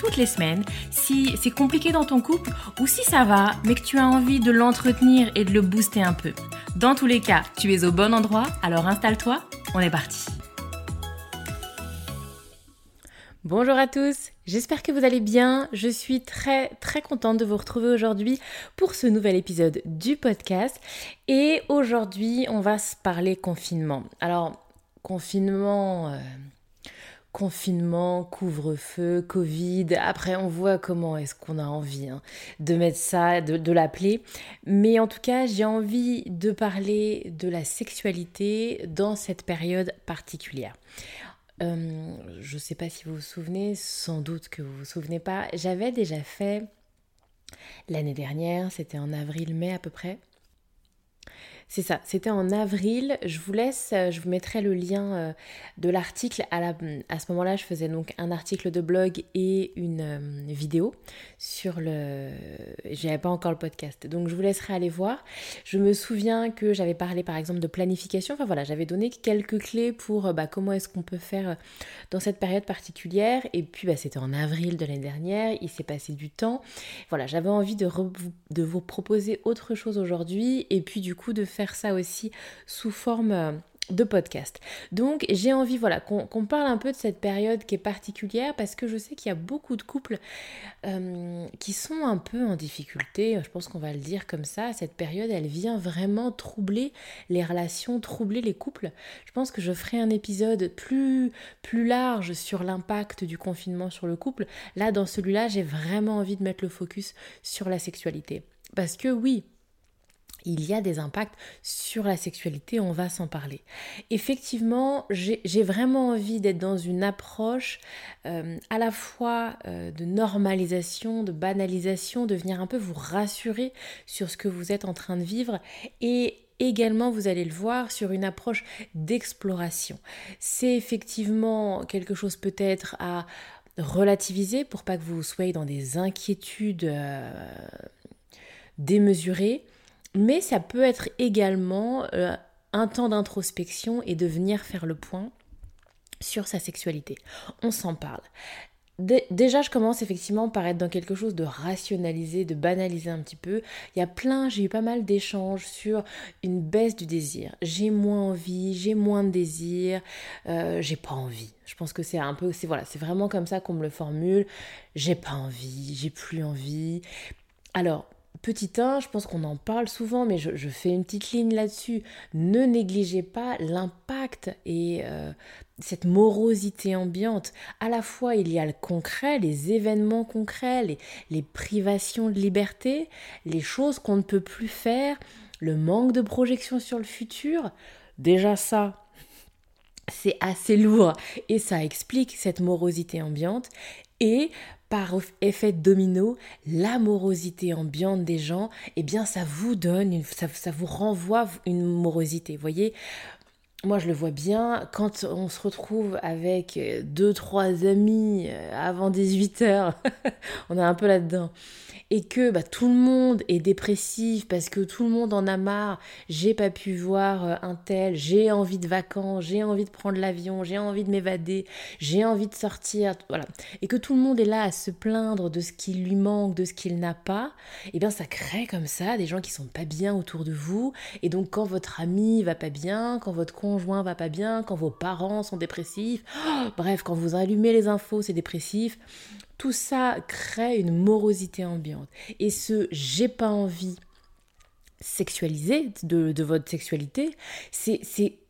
toutes les semaines si c'est compliqué dans ton couple ou si ça va, mais que tu as envie de l'entretenir et de le booster un peu. Dans tous les cas, tu es au bon endroit, alors installe-toi, on est parti. Bonjour à tous, j'espère que vous allez bien. Je suis très très contente de vous retrouver aujourd'hui pour ce nouvel épisode du podcast. Et aujourd'hui, on va se parler confinement. Alors, confinement, euh, confinement, couvre-feu, Covid. Après, on voit comment est-ce qu'on a envie hein, de mettre ça, de, l'appeler. Mais en tout cas, j'ai envie de parler de la sexualité dans cette période particulière. Euh, je ne sais pas si vous vous souvenez, sans doute que vous vous souvenez pas, j'avais déjà fait l'année dernière, c'était en avril-mai à peu près, c'est ça, c'était en avril. Je vous laisse, euh, je vous mettrai le lien euh, de l'article. À, à ce moment-là, je faisais donc un article de blog et une euh, vidéo sur le. J'avais pas encore le podcast, donc je vous laisserai aller voir. Je me souviens que j'avais parlé par exemple de planification. Enfin voilà, j'avais donné quelques clés pour bah, comment est-ce qu'on peut faire dans cette période particulière. Et puis bah, c'était en avril de l'année dernière. Il s'est passé du temps. Voilà, j'avais envie de, de vous proposer autre chose aujourd'hui et puis du coup de faire ça aussi sous forme euh, de podcast. Donc j'ai envie voilà qu'on parle un peu de cette période qui est particulière parce que je sais qu'il y a beaucoup de couples euh, qui sont un peu en difficulté, je pense qu'on va le dire comme ça, cette période elle vient vraiment troubler les relations, troubler les couples. Je pense que je ferai un épisode plus, plus large sur l'impact du confinement sur le couple. Là dans celui-là j'ai vraiment envie de mettre le focus sur la sexualité. Parce que oui, il y a des impacts sur la sexualité, on va s'en parler. Effectivement, j'ai vraiment envie d'être dans une approche euh, à la fois euh, de normalisation, de banalisation, de venir un peu vous rassurer sur ce que vous êtes en train de vivre et également, vous allez le voir, sur une approche d'exploration. C'est effectivement quelque chose peut-être à relativiser pour pas que vous soyez dans des inquiétudes euh, démesurées mais ça peut être également euh, un temps d'introspection et de venir faire le point sur sa sexualité. On s'en parle. Déjà, je commence effectivement par être dans quelque chose de rationalisé, de banaliser un petit peu. Il y a plein, j'ai eu pas mal d'échanges sur une baisse du désir. J'ai moins envie, j'ai moins de désir, euh, j'ai pas envie. Je pense que c'est un peu, c'est voilà, c'est vraiment comme ça qu'on me le formule. J'ai pas envie, j'ai plus envie. Alors, Petit 1, je pense qu'on en parle souvent, mais je, fais une petite ligne là-dessus. Ne négligez pas l'impact et euh, cette morosité ambiante. À la fois, il y a le concret, les événements concrets, les, les privations de liberté, les choses qu'on ne peut plus faire, le manque de projection sur le futur. Déjà ça, c'est assez lourd et ça explique cette morosité ambiante. Et par effet domino, l'amorosité ambiante des gens, eh bien ça vous donne, ça, vous renvoie une morosité. Voyez, moi je le vois bien, quand on se retrouve avec deux, trois amis euh, avant 18 heures, on est un peu là-dedans. Et que bah, tout le monde est dépressif parce que tout le monde en a marre, j'ai pas pu voir euh, un tel, j'ai envie de vacances, j'ai envie de prendre l'avion, j'ai envie de m'évader, j'ai envie de sortir, voilà. Et que tout le monde est là à se plaindre de ce qui lui manque, de ce qu'il n'a pas, et eh bien ça crée comme ça des gens qui sont pas bien autour de vous. Et donc quand votre ami va pas bien, quand votre conjoint va pas bien, quand vos parents sont dépressifs, bref, quand vous allumez les infos, c'est dépressif tout ça crée une morosité ambiante. Et ce j'ai pas envie sexualisé de, votre sexualité, c'est,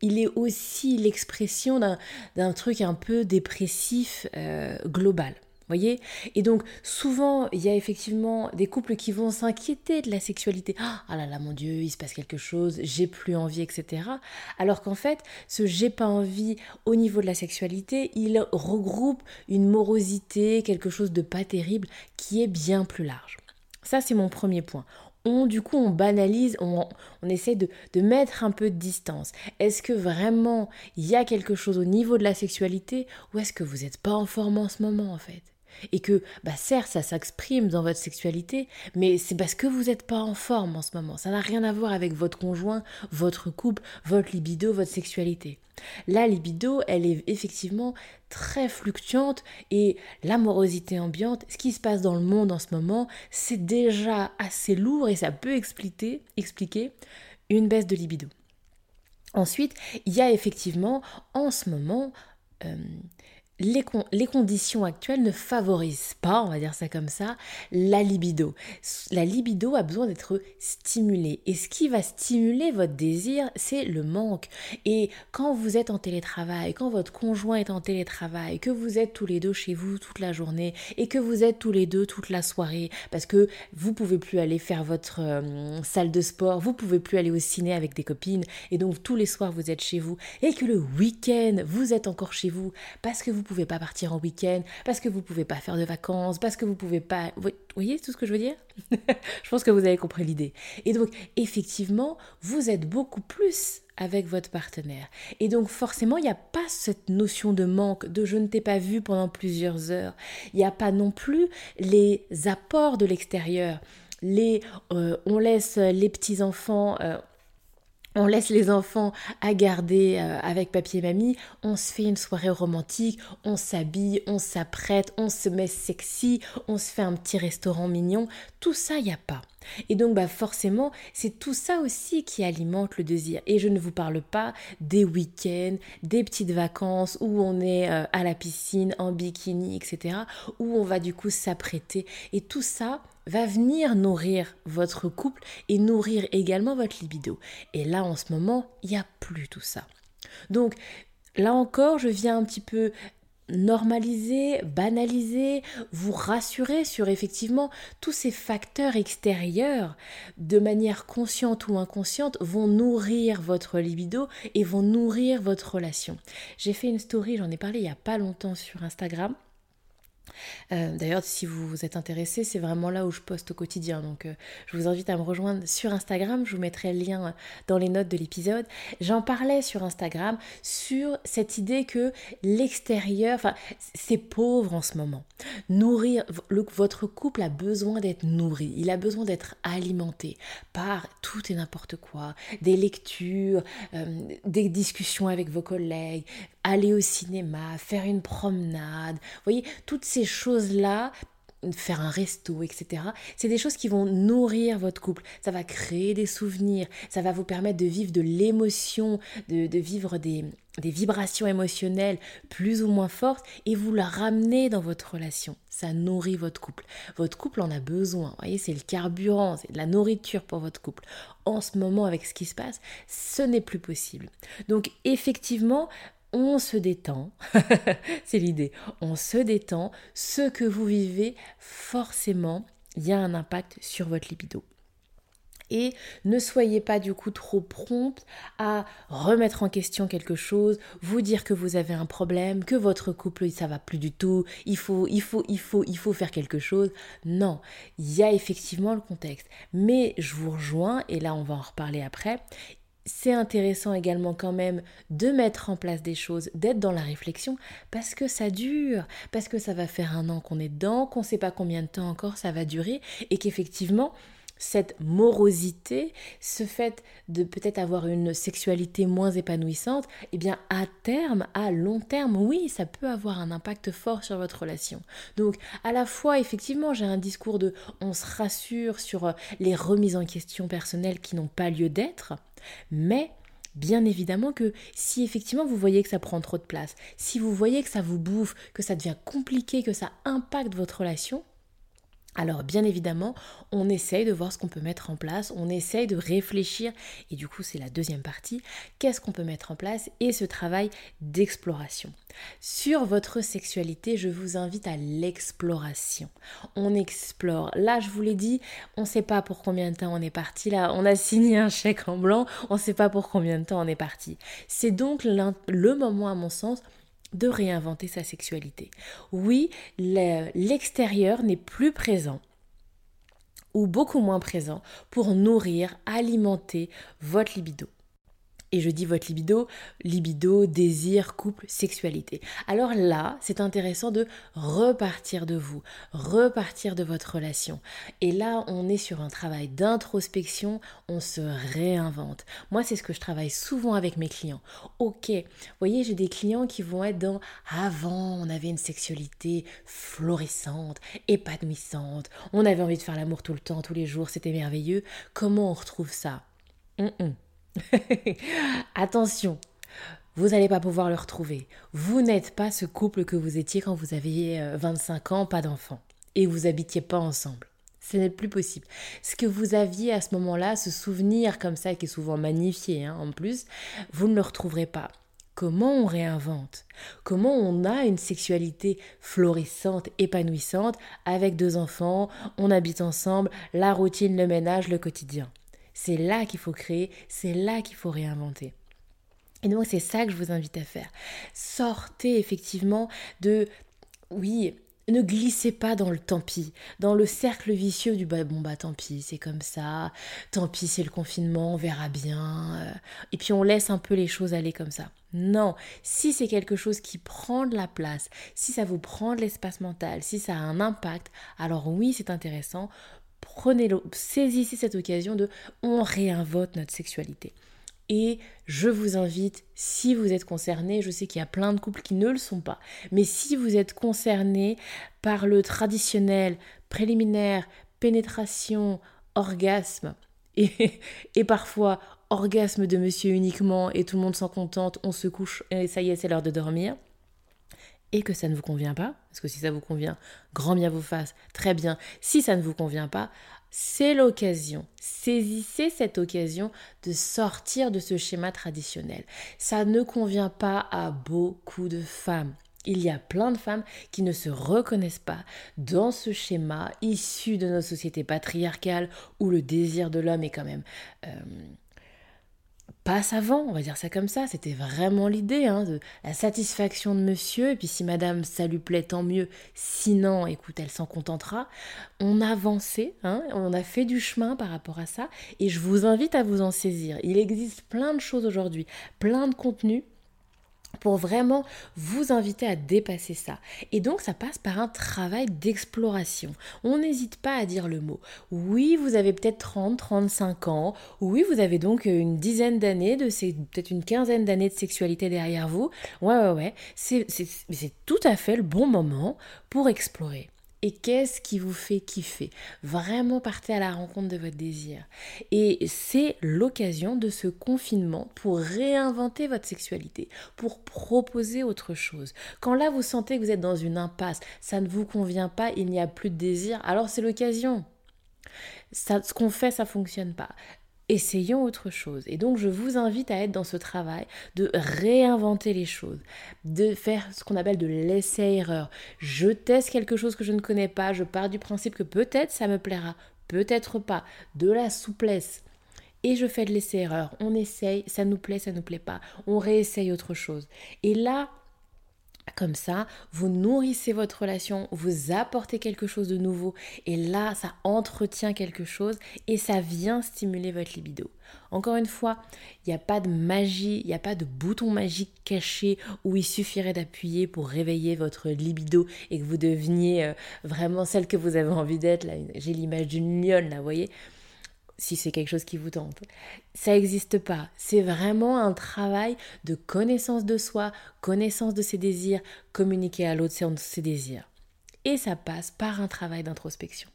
il est aussi l'expression d'un, truc un peu dépressif euh, global. Voyez? Et donc souvent, il y a effectivement des couples qui vont s'inquiéter de la sexualité. Ah là là, mon Dieu, il se passe quelque chose, j'ai plus envie, etc. Alors qu'en fait, ce j'ai pas envie au niveau de la sexualité, il regroupe une morosité, quelque chose de pas terrible qui est bien plus large. Ça, c'est mon premier point on, du coup, on banalise, on, essaie de, de, mettre un peu de distance. Est-ce que vraiment il y a quelque chose au niveau de la sexualité ou est-ce que vous n'êtes pas en forme en ce moment en fait? Et que, bah certes, ça s'exprime dans votre sexualité, mais c'est parce que vous n'êtes pas en forme en ce moment. Ça n'a rien à voir avec votre conjoint, votre couple, votre libido, votre sexualité. La libido, elle est effectivement très fluctuante et l'amorosité ambiante, ce qui se passe dans le monde en ce moment, c'est déjà assez lourd et ça peut expliquer, une baisse de libido. Ensuite, il y a effectivement en ce moment euh, les, les, conditions actuelles ne favorisent pas, on va dire ça comme ça, la libido. La libido a besoin d'être stimulée. Et ce qui va stimuler votre désir, c'est le manque. Et quand vous êtes en télétravail, quand votre conjoint est en télétravail, que vous êtes tous les deux chez vous toute la journée et que vous êtes tous les deux toute la soirée, parce que vous pouvez plus aller faire votre euh, salle de sport, vous pouvez plus aller au ciné avec des copines, et donc tous les soirs vous êtes chez vous, et que le week-end vous êtes encore chez vous, parce que vous pouvez pas partir en week-end, parce que vous pouvez pas faire de vacances, parce que vous pouvez pas. Vous voyez tout ce que je veux dire? Je pense que vous avez compris l'idée. Et donc, effectivement, vous êtes beaucoup plus avec votre partenaire. Et donc forcément, il n'y a pas cette notion de manque, de je ne t'ai pas vu pendant plusieurs heures. Il n'y a pas non plus les apports de l'extérieur. Les, euh, on laisse les petits enfants, euh, on laisse les enfants à garder euh, avec papier mamie, on se fait une soirée romantique, on s'habille, on s'apprête, on se met sexy, on se fait un petit restaurant mignon, tout ça il n'y a pas. Et donc bah forcément, c'est tout ça aussi qui alimente le désir. Et je ne vous parle pas des week-ends, des petites vacances où on est euh, à la piscine en bikini, etc. où on va du coup s'apprêter. Et tout ça, va venir nourrir votre couple et nourrir également votre libido. Et là, en ce moment, il n'y a plus tout ça. Donc, là encore, je viens un petit peu normaliser, banaliser, vous rassurer sur effectivement tous ces facteurs extérieurs de manière consciente ou inconsciente vont nourrir votre libido et vont nourrir votre relation. J'ai fait une story, j'en ai parlé il n'y a pas longtemps sur Instagram euh, d'ailleurs, si vous êtes intéressé, c'est vraiment là où je poste au quotidien. Donc, euh, je vous invite à me rejoindre sur Instagram. Je vous mettrai le lien euh, dans les notes de l'épisode. J'en parlais sur Instagram sur cette idée que l'extérieur, enfin, c'est pauvre en ce moment. Nourrir, votre couple a besoin d'être nourri. Il a besoin d'être alimenté par tout et n'importe quoi. Des lectures, des discussions avec vos collègues, aller au cinéma, faire une promenade, vous voyez, toutes ces choses-là, faire un resto, etc. C'est des choses qui vont nourrir votre couple. Ça va créer des souvenirs, ça va vous permettre de vivre de l'émotion, de, vivre des, des vibrations émotionnelles plus ou moins fortes et vous la ramenez dans votre relation. Ça nourrit votre couple. Votre couple en a besoin. Vous voyez, c'est le carburant, c'est de la nourriture pour votre couple. En ce moment, avec ce qui se passe, ce n'est plus possible. Donc, effectivement, on se détend, c'est l'idée, on se détend, ce que vous vivez, forcément, il y a un impact sur votre libido. Et ne soyez pas du coup trop prompte à remettre en question quelque chose, vous dire que vous avez un problème, que votre couple ça va plus du tout, il faut il faut il faut il faut faire quelque chose. Non, il y a effectivement le contexte, mais je vous rejoins et là on va en reparler après c'est intéressant également quand même de mettre en place des choses, d'être dans la réflexion, parce que ça dure, parce que ça va faire un an qu'on est dedans, qu'on ne sait pas combien de temps encore ça va durer, et qu'effectivement, cette morosité, ce fait de peut-être avoir une sexualité moins épanouissante, eh bien à terme, à long terme, oui, ça peut avoir un impact fort sur votre relation. Donc à la fois, effectivement, j'ai un discours de on se rassure sur euh, les remises en question personnelles qui n'ont pas lieu d'être, mais Bien évidemment que si effectivement vous voyez que ça prend trop de place, si vous voyez que ça vous bouffe, que ça devient compliqué, que ça impacte votre relation, Alors bien évidemment, on essaye de voir ce qu'on peut mettre en place, on essaye de réfléchir, et du coup c'est la deuxième partie, qu'est-ce qu'on peut mettre en place et ce travail d'exploration? Sur votre sexualité, je vous invite à l'exploration. On explore. Là, je vous l'ai dit, on ne sait pas pour combien de temps on est parti. Là, on a signé un chèque en blanc, on ne sait pas pour combien de temps on est parti. C'est donc le moment, à mon sens, de réinventer sa sexualité. Oui, l'extérieur n'est plus présent ou beaucoup moins présent pour nourrir, alimenter votre libido. Et je dis votre libido, libido, désir, couple, sexualité. Alors là, c'est intéressant de repartir de vous, repartir de votre relation. Et là, on est sur un travail d'introspection, on se réinvente. Moi, c'est ce que je travaille souvent avec mes clients. Ok, vous voyez, j'ai des clients qui vont être dans avant, on avait une sexualité florissante, épanouissante, on avait envie de faire l'amour tout le temps, tous les jours, c'était merveilleux. Comment on retrouve ça? Attention, vous n'allez pas pouvoir le retrouver. Vous n'êtes pas ce couple que vous étiez quand vous aviez 25 euh, ans, pas d'enfant, et vous habitiez pas ensemble. Ce n'est plus possible. Ce que vous aviez à ce moment-là, ce souvenir comme ça, qui est souvent magnifié hein, en plus, vous ne le retrouverez pas. Comment on réinvente? Comment on a une sexualité florissante, épanouissante, avec deux enfants, on habite ensemble, la routine, le ménage, le quotidien? C'est là qu'il faut créer, c'est là qu'il faut réinventer. Et donc c'est ça que je vous invite à faire. Sortez effectivement de... Oui, ne glissez pas dans le tant pis, dans le cercle vicieux du bah, bon bah tant pis, c'est comme ça, tant pis c'est le confinement, on verra bien, euh, et puis on laisse un peu les choses aller comme ça. Non, si c'est quelque chose qui prend de la place, si ça vous prend de l'espace mental, si ça a un impact, alors oui c'est intéressant, prenez-le, saisissez cette occasion de on réinvente notre sexualité. Et je vous invite, si vous êtes concerné, je sais qu'il y a plein de couples qui ne le sont pas, mais si vous êtes concerné par le traditionnel, préliminaire, pénétration, orgasme, et, et parfois orgasme de monsieur uniquement, et tout le monde s'en contente, on se couche, et ça y est, c'est l'heure de dormir, et que ça ne vous convient pas, parce que si ça vous convient, grand bien vous fasse, très bien. Si ça ne vous convient pas, c'est l'occasion. Saisissez cette occasion de sortir de ce schéma traditionnel. Ça ne convient pas à beaucoup de femmes. Il y a plein de femmes qui ne se reconnaissent pas dans ce schéma issu de nos sociétés patriarcales où le désir de l'homme est quand même euh, passe avant, on va dire ça comme ça, c'était vraiment l'idée, hein, de la satisfaction de monsieur, et puis si madame ça lui plaît, tant mieux, sinon, écoute, elle s'en contentera. On a avancé, hein, on a fait du chemin par rapport à ça, et je vous invite à vous en saisir. Il existe plein de choses aujourd'hui, plein de contenus pour vraiment vous inviter à dépasser ça. Et donc ça passe par un travail d'exploration. On n'hésite pas à dire le mot. Oui, vous avez peut-être 30, 35 ans. Oui, vous avez donc une dizaine d'années, de peut-être une quinzaine d'années de sexualité derrière vous. Ouais, ouais, ouais. C'est tout à fait le bon moment pour explorer et qu'est-ce qui vous fait kiffer? Vraiment partez à la rencontre de votre désir. Et c'est l'occasion de ce confinement pour réinventer votre sexualité, pour proposer autre chose. Quand là vous sentez que vous êtes dans une impasse, ça ne vous convient pas, il n'y a plus de désir, alors c'est l'occasion. Ça, ce qu'on fait, ça fonctionne pas essayons autre chose. Et donc je vous invite à être dans ce travail de réinventer les choses, de faire ce qu'on appelle de l'essai-erreur. Je teste quelque chose que je ne connais pas, je pars du principe que peut-être ça me plaira, peut-être pas, de la souplesse. Et je fais de l'essai-erreur. On essaye, ça nous plaît, ça nous plaît pas. On réessaye autre chose. Et là, comme ça, vous nourrissez votre relation, vous apportez quelque chose de nouveau et là, ça entretient quelque chose et ça vient stimuler votre libido. Encore une fois, il n'y a pas de magie, il n'y a pas de bouton magique caché où il suffirait d'appuyer pour réveiller votre libido et que vous deveniez euh, vraiment celle que vous avez envie d'être. J'ai l'image d'une lionne là, vous voyez? Si c'est quelque chose qui vous tente. Ça n'existe pas. C'est vraiment un travail de connaissance de soi, connaissance de ses désirs, communiquer à l'autre ses désirs. Et ça passe par un travail d'introspection.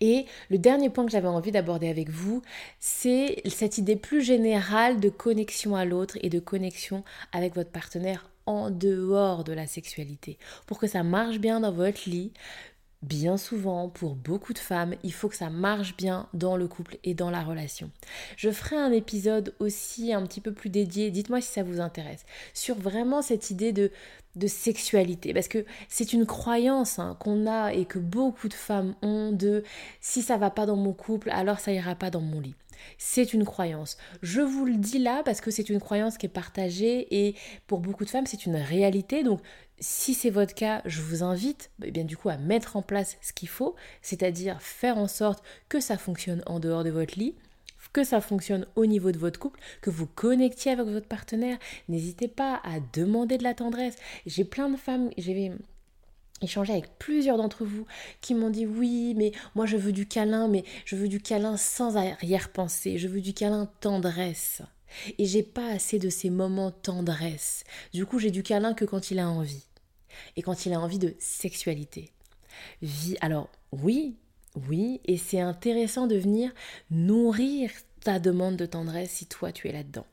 Et le dernier point que j'avais envie d'aborder avec vous, c'est cette idée plus générale de connexion à l'autre et de connexion avec votre partenaire en dehors de la sexualité. Pour que ça marche bien dans votre lit, bien souvent, pour beaucoup de femmes, il faut que ça marche bien dans le couple et dans la relation. Je ferai un épisode aussi un petit peu plus dédié, dites-moi si ça vous intéresse, sur vraiment cette idée de, de sexualité. Parce que c'est une croyance hein, qu'on a et que beaucoup de femmes ont de si ça va pas dans mon couple, alors ça ira pas dans mon lit. C'est une croyance. Je vous le dis là parce que c'est une croyance qui est partagée et pour beaucoup de femmes c'est une réalité. Donc si c'est votre cas, je vous invite eh bien du coup à mettre en place ce qu'il faut, c'est-à-dire faire en sorte que ça fonctionne en dehors de votre lit, que ça fonctionne au niveau de votre couple, que vous connectiez avec votre partenaire. N'hésitez pas à demander de la tendresse. J'ai plein de femmes, j'ai échangé avec plusieurs d'entre vous qui m'ont dit oui, mais moi je veux du câlin, mais je veux du câlin sans arrière-pensée, je veux du câlin tendresse. Et j'ai pas assez de ces moments tendresse. Du coup, j'ai du câlin que quand il a envie. Et quand il a envie de sexualité. Vie. Alors, oui, oui, et c'est intéressant de venir nourrir ta demande de tendresse si toi tu es là-dedans.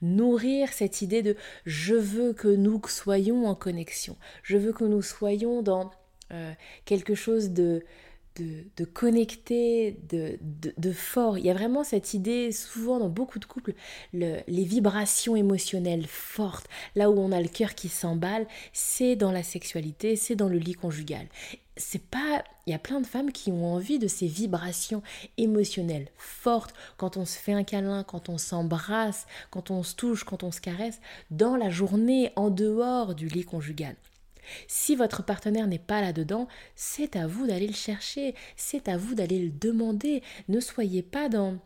Nourrir cette idée de je veux que nous soyons en connexion, je veux que nous soyons dans euh, quelque chose de, de, connecté, de, de, fort. Il y a vraiment cette idée, souvent dans beaucoup de couples, les vibrations émotionnelles fortes, là où on a le cœur qui s'emballe, c'est dans la sexualité, c'est dans le lit conjugal. C'est pas. Il y a plein de femmes qui ont envie de ces vibrations émotionnelles fortes quand on se fait un câlin, quand on s'embrasse, quand on se touche, quand on se caresse, dans la journée, en dehors du lit conjugal. Si votre partenaire n'est pas là-dedans, c'est à vous d'aller le chercher, c'est à vous d'aller le demander. Ne soyez pas dans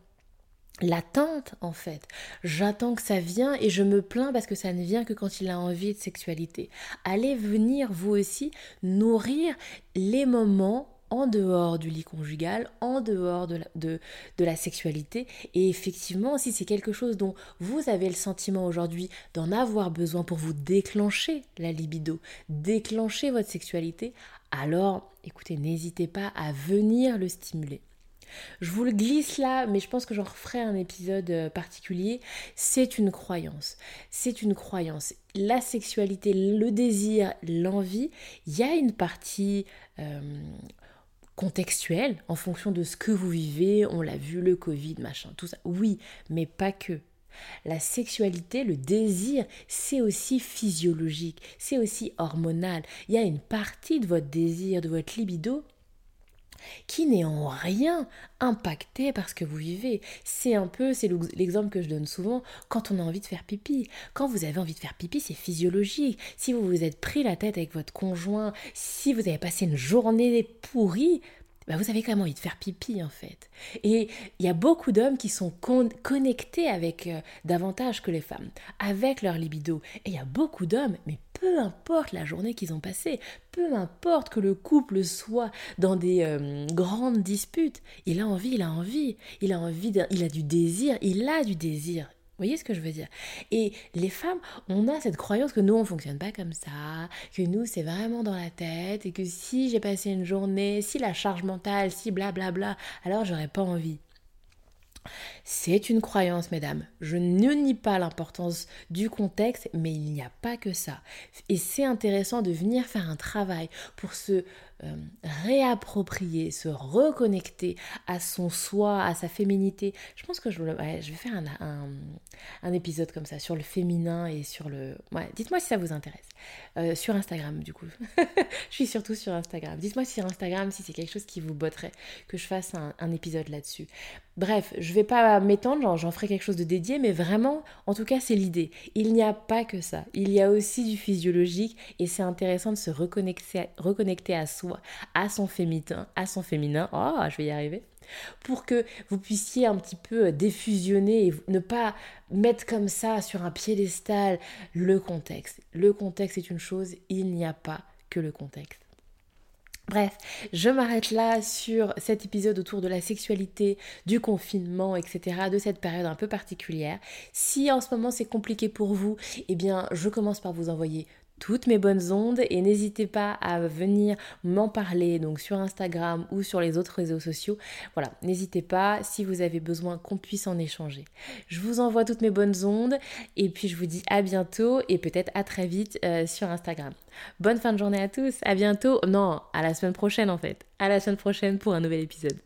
l'attente en fait. J'attends que ça vienne et je me plains parce que ça ne vient que quand il a envie de sexualité. Allez venir vous aussi nourrir les moments en dehors du lit conjugal, en dehors de la, sexualité. Et effectivement, si c'est quelque chose dont vous avez le sentiment aujourd'hui d'en avoir besoin pour vous déclencher la libido, déclencher votre sexualité, alors écoutez, n'hésitez pas à venir le stimuler. Je vous le glisse là, mais je pense que j'en referai un épisode euh, particulier. C'est une croyance. C'est une croyance. La sexualité, le désir, l'envie, il y a une partie euh, contextuel en fonction de ce que vous vivez, on l'a vu, le Covid, machin, tout ça. Oui, mais pas que. La sexualité, le désir, c'est aussi physiologique, c'est aussi hormonal. Il y a une partie de votre désir, de votre libido qui n'est en rien impacté par ce que vous vivez. C'est un peu, c'est l'exemple que je donne souvent, quand on a envie de faire pipi. Quand vous avez envie de faire pipi, c'est physiologique. Si vous vous êtes pris la tête avec votre conjoint, si vous avez passé une journée pourrie, bah vous avez quand même envie de faire pipi en fait. Et il y a beaucoup d'hommes qui sont connectés avec euh, davantage que les femmes, avec leur libido. Et il y a beaucoup d'hommes, mais peu importe la journée qu'ils ont passée, peu importe que le couple soit dans des euh, grandes disputes, il a envie, il a envie, il a envie, il a du désir, il a du désir. Vous voyez ce que je veux dire? Et les femmes, on a cette croyance que nous, on fonctionne pas comme ça, que nous, c'est vraiment dans la tête, et que si j'ai passé une journée, si la charge mentale, si blablabla, bla bla, alors j'aurais pas envie. C'est une croyance, mesdames. Je ne nie pas l'importance du contexte, mais il n'y a pas que ça. Et c'est intéressant de venir faire un travail pour se euh, réapproprier, se reconnecter à son soi, à sa féminité. Je pense que je, vais faire un, épisode comme ça sur le féminin et sur le... Dites-moi si ça vous intéresse. Euh, sur Instagram, du coup. je suis surtout sur Instagram. Dites-moi sur Instagram si c'est quelque chose qui vous botterait, que je fasse un épisode là-dessus. Bref, je vais pas m'étendre, j'en ferai quelque chose de dédié, mais vraiment, en tout cas, c'est l'idée. Il n'y a pas que ça. Il y a aussi du physiologique et c'est intéressant de se reconnecter, à soi à son féminin, à son féminin, oh, je vais y arriver, pour que vous puissiez un petit peu défusionner et ne pas mettre comme ça sur un piédestal le contexte. Le contexte est une chose, il n'y a pas que le contexte. Bref, je m'arrête là sur cet épisode autour de la sexualité, du confinement, etc., de cette période un peu particulière. Si en ce moment c'est compliqué pour vous, eh bien je commence par vous envoyer toutes mes bonnes ondes et n'hésitez pas à venir m'en parler donc sur Instagram ou sur les autres réseaux sociaux. Voilà, n'hésitez pas si vous avez besoin qu'on puisse en échanger. Je vous envoie toutes mes bonnes ondes et puis je vous dis à bientôt et peut-être à très vite euh, sur Instagram. Bonne fin de journée à tous, à bientôt. Non, à la semaine prochaine en fait. À la semaine prochaine pour un nouvel épisode.